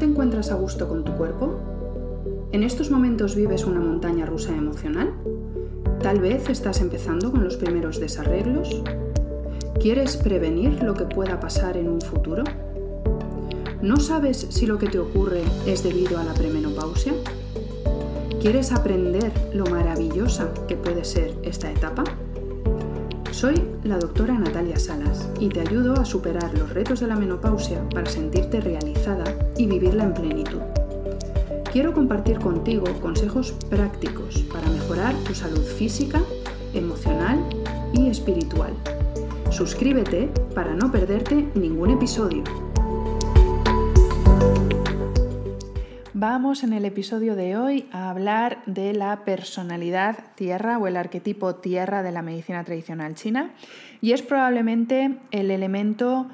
te encuentras a gusto con tu cuerpo? ¿En estos momentos vives una montaña rusa emocional? Tal vez estás empezando con los primeros desarreglos. ¿Quieres prevenir lo que pueda pasar en un futuro? ¿No sabes si lo que te ocurre es debido a la premenopausia? ¿Quieres aprender lo maravillosa que puede ser esta etapa? Soy la doctora Natalia Salas y te ayudo a superar los retos de la menopausia para sentirte realizada y vivirla en plenitud. Quiero compartir contigo consejos prácticos para mejorar tu salud física, emocional y espiritual. Suscríbete para no perderte ningún episodio. Vamos en el episodio de hoy a hablar de la personalidad tierra o el arquetipo tierra de la medicina tradicional china y es probablemente el elemento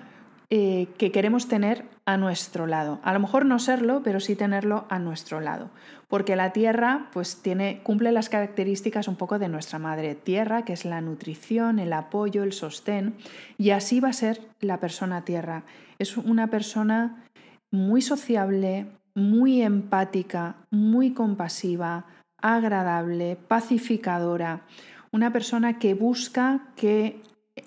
eh, que queremos tener a nuestro lado. A lo mejor no serlo, pero sí tenerlo a nuestro lado, porque la tierra pues tiene cumple las características un poco de nuestra madre tierra, que es la nutrición, el apoyo, el sostén, y así va a ser la persona tierra. Es una persona muy sociable, muy empática, muy compasiva, agradable, pacificadora, una persona que busca que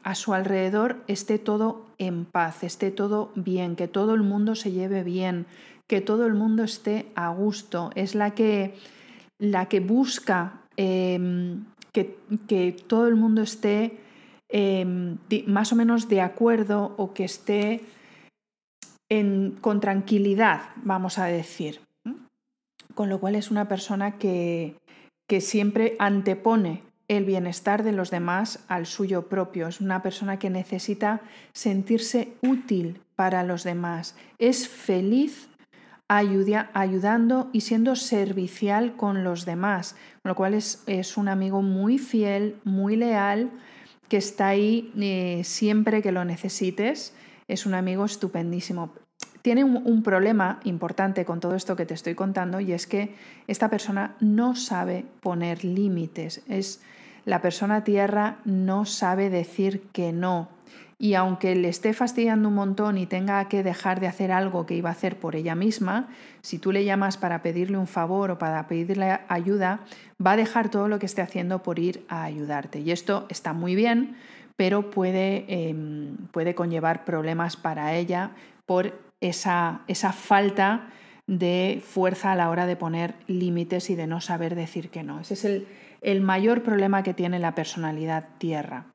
a su alrededor esté todo en paz, esté todo bien, que todo el mundo se lleve bien, que todo el mundo esté a gusto. Es la que, la que busca em, que, todo el mundo esté em, más o menos de acuerdo o que esté con tranquilidad, vamos a decir. Con lo cual es una persona que, que siempre antepone el bienestar de los demás al suyo propio. Es una persona que necesita sentirse útil para los demás. Es feliz ayudando y siendo servicial con los demás, con lo cual es, es un amigo muy fiel, muy leal, que está ahí eh, siempre que lo necesites es un amigo estupendísimo. Tiene un, problema importante con todo esto que te estoy contando y es que esta persona no sabe poner límites. Es la persona tierra no sabe decir que no. Y aunque le esté fastidiando un montón y tenga que dejar de hacer algo que iba a hacer por ella misma, si tú le llamas para pedirle un favor o para pedirle ayuda, va a dejar todo lo que esté haciendo por ir a ayudarte. Y esto está muy bien pero puede, em, puede conllevar problemas para ella por esa, esa falta de fuerza a la hora de poner límites y de no saber decir que no. Ese es el, el, mayor problema que tiene la personalidad tierra.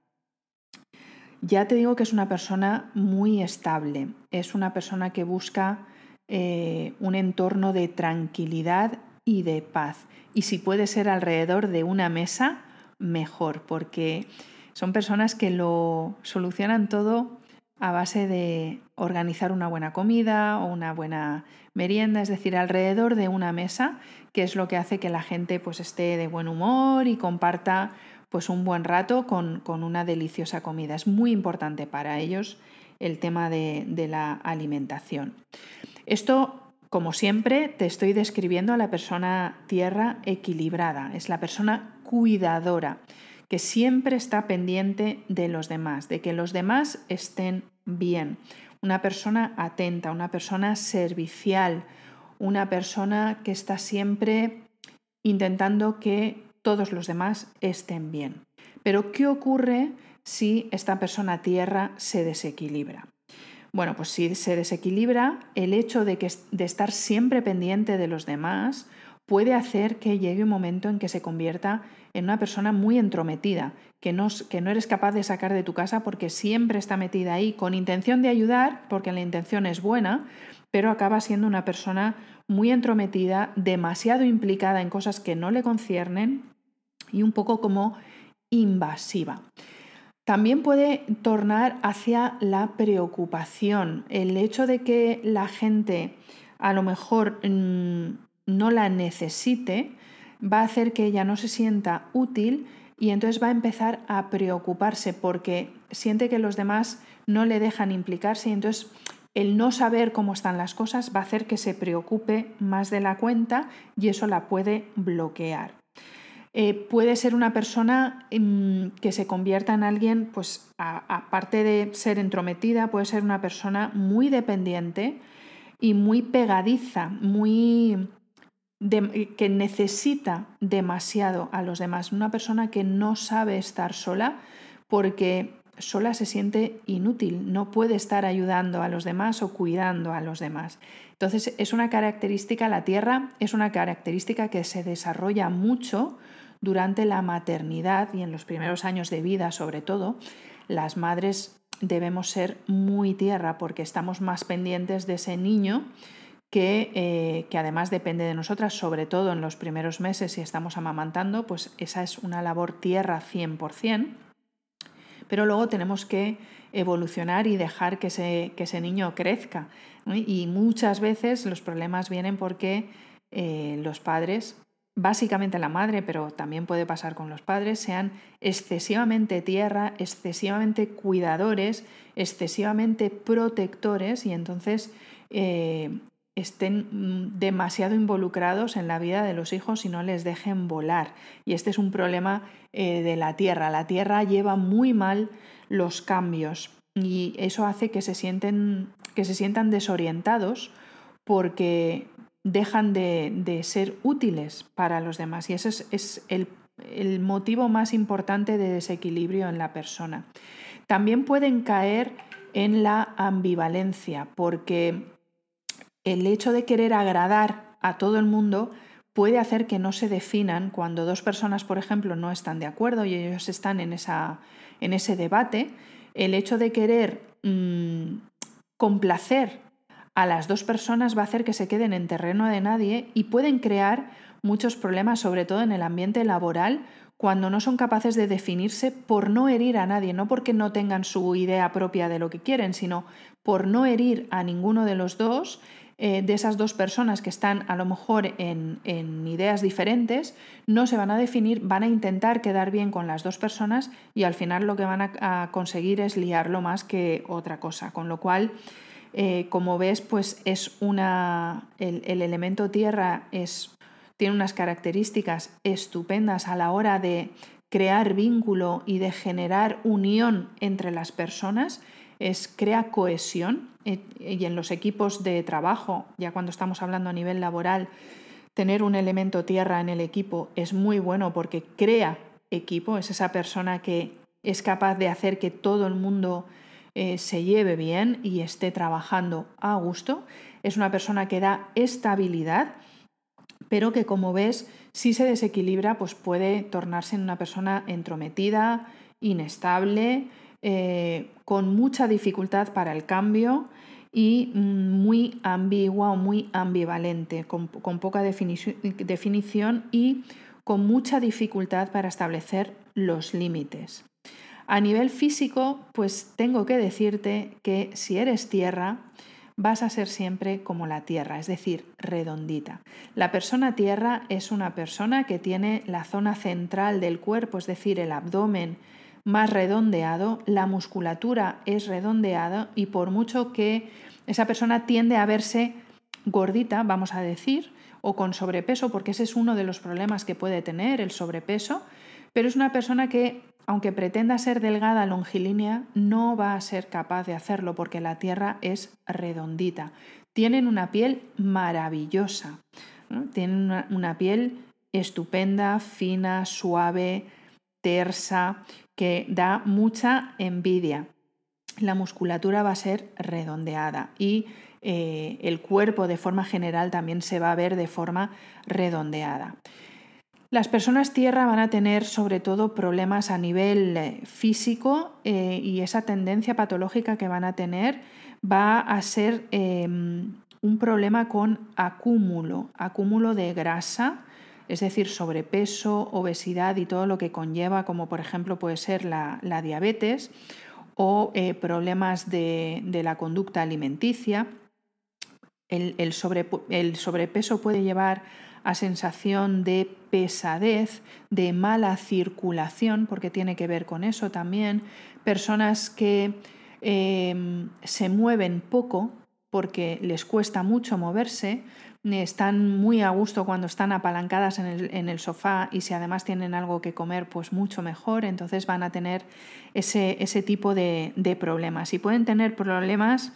Ya te digo que es una persona muy estable, es una persona que busca eh, un entorno de tranquilidad y de paz. Y si puede ser alrededor de una mesa, mejor, porque son personas que lo solucionan todo a base de organizar una buena comida o una buena merienda, es decir, alrededor de una mesa, que es lo que hace que la gente pues, esté de buen humor y comparta pues, un buen rato con, una deliciosa comida. Es muy importante para ellos el tema de, de la alimentación. Esto como siempre, te estoy describiendo a la persona tierra equilibrada, es la persona cuidadora que siempre está pendiente de los demás, de que los demás estén bien. Una persona atenta, una persona servicial, una persona que está siempre intentando que todos los demás estén bien. Pero ¿qué ocurre si esta persona tierra se desequilibra? Bueno, pues si se desequilibra, el hecho de, que, de estar siempre pendiente de los demás puede hacer que llegue un momento en que se convierta en una persona muy entrometida, que no, que no eres capaz de sacar de tu casa porque siempre está metida ahí con intención de ayudar, porque la intención es buena, pero acaba siendo una persona muy entrometida, demasiado implicada en cosas que no le conciernen y un poco como invasiva. También puede tornar hacia la preocupación, el hecho de que la gente a lo mejor mm, no la necesite, va a hacer que ella no se sienta útil y entonces va a empezar a preocuparse porque siente que los demás no le dejan implicarse y entonces el no saber cómo están las cosas va a hacer que se preocupe más de la cuenta y eso la puede bloquear. Eh, puede ser una persona mm, que se convierta en alguien, pues aparte de ser entrometida, puede ser una persona muy dependiente, y muy pegadiza, muy que necesita demasiado a los demás, una persona que no sabe estar sola porque sola se siente inútil, no puede estar ayudando a los demás o cuidando a los demás. Entonces es una característica, la tierra es una característica que se desarrolla mucho durante la maternidad y en los primeros años de vida sobre todo. Las madres debemos ser muy tierra porque estamos más pendientes de ese niño eh, que, además depende de nosotras, sobre todo en los primeros meses si estamos amamantando, pues esa es una labor tierra 100%, pero luego tenemos que evolucionar y dejar que ese, que ese niño crezca. Y muchas veces los problemas vienen porque eh, los padres, básicamente la madre, pero también puede pasar con los padres, sean excesivamente tierra, excesivamente cuidadores, excesivamente protectores y entonces eh, estén mm, demasiado involucrados en la vida de los hijos y no les dejen volar. Y este es un problema eh, de la Tierra. La Tierra lleva muy mal los cambios y eso hace que se, sienten, que se sientan desorientados porque dejan de, ser útiles para los demás. Y ese es, el, el motivo más importante de desequilibrio en la persona. También pueden caer en la ambivalencia, porque el hecho de querer agradar a todo el mundo puede hacer que no se definan cuando dos personas, por ejemplo, no están de acuerdo y ellos están en, esa, en ese debate. El hecho de querer mm, complacer a las dos personas va a hacer que se queden en terreno de nadie y pueden crear muchos problemas, sobre todo en el ambiente laboral, cuando no son capaces de definirse por no herir a nadie, no porque no tengan su idea propia de lo que quieren, sino por no herir a ninguno de los dos eh, de esas dos personas que están a lo mejor en, ideas diferentes, no se van a definir, van a intentar quedar bien con las dos personas y al final lo que van a, conseguir es liarlo más que otra cosa. Con lo cual, eh, como ves, pues es una. El, el elemento tierra es, tiene unas características estupendas a la hora de crear vínculo y de generar unión entre las personas es crea cohesión eh, y en los equipos de trabajo, ya cuando estamos hablando a nivel laboral, tener un elemento tierra en el equipo es muy bueno porque crea equipo, es esa persona que es capaz de hacer que todo el mundo eh, se lleve bien y esté trabajando a gusto. Es una persona que da estabilidad, pero que como ves, si se desequilibra, pues puede tornarse en una persona entrometida, inestable, eh, con mucha dificultad para el cambio y mm, muy ambigua o muy ambivalente, con, poca definición y con mucha dificultad para establecer los límites. A nivel físico, pues tengo que decirte que si eres tierra, vas a ser siempre como la tierra, es decir, redondita. La persona tierra es una persona que tiene la zona central del cuerpo, es decir, el abdomen, más redondeado, la musculatura es redondeada y por mucho que esa persona tiende a verse gordita, vamos a decir, o con sobrepeso, porque ese es uno de los problemas que puede tener el sobrepeso, pero es una persona que, aunque pretenda ser delgada, longilínea, no va a ser capaz de hacerlo porque la Tierra es redondita. Tienen una piel maravillosa, tienen una piel estupenda, fina, suave, tersa, que da mucha envidia. La musculatura va a ser redondeada y eh, el cuerpo de forma general también se va a ver de forma redondeada. Las personas tierra van a tener sobre todo problemas a nivel eh, físico eh, y esa tendencia patológica que van a tener va a ser em, un problema con acúmulo, acúmulo de grasa, es decir, sobrepeso, obesidad y todo lo que conlleva, como por ejemplo puede ser la, diabetes o eh, problemas de, la conducta alimenticia. El, sobrepeso puede llevar a sensación de pesadez, de mala circulación, porque tiene que ver con eso también. Personas que em, se mueven poco porque les cuesta mucho moverse, están muy a gusto cuando están apalancadas en el, sofá y si además tienen algo que comer, pues mucho mejor, entonces van a tener ese, ese tipo de, problemas. Y pueden tener problemas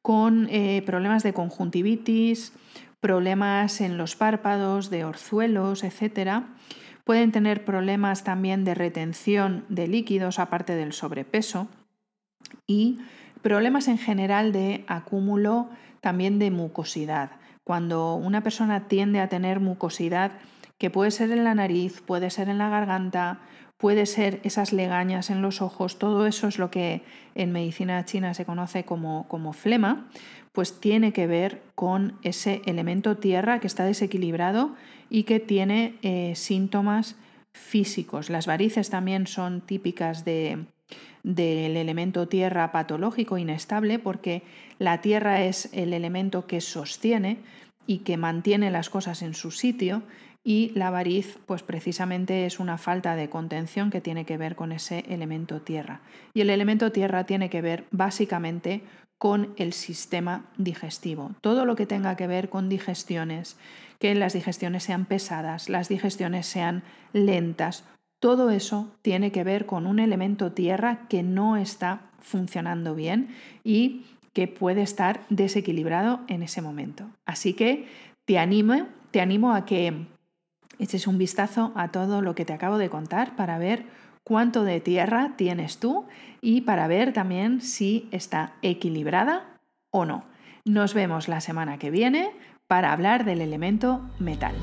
con eh, problemas de conjuntivitis, problemas en los párpados, de orzuelos, etc. Pueden tener problemas también de retención de líquidos, aparte del sobrepeso, y problemas en general de acúmulo también de mucosidad. Cuando una persona tiende a tener mucosidad, que puede ser en la nariz, puede ser en la garganta, puede ser esas legañas en los ojos, todo eso es lo que en medicina china se conoce como, como flema, pues tiene que ver con ese elemento tierra que está desequilibrado y que tiene eh, síntomas físicos. Las varices también son típicas de, del elemento tierra patológico inestable porque la tierra es el elemento que sostiene y que mantiene las cosas en su sitio y la variz pues precisamente es una falta de contención que tiene que ver con ese elemento tierra. Y el elemento tierra tiene que ver básicamente con el sistema digestivo. Todo lo que tenga que ver con digestiones, que las digestiones sean pesadas, las digestiones sean lentas, todo eso tiene que ver con un elemento tierra que no está funcionando bien y que puede estar desequilibrado en ese momento. Así que te animo, te animo a que eches un vistazo a todo lo que te acabo de contar para ver cuánto de tierra tienes tú y para ver también si está equilibrada o no. Nos vemos la semana que viene para hablar del elemento metal.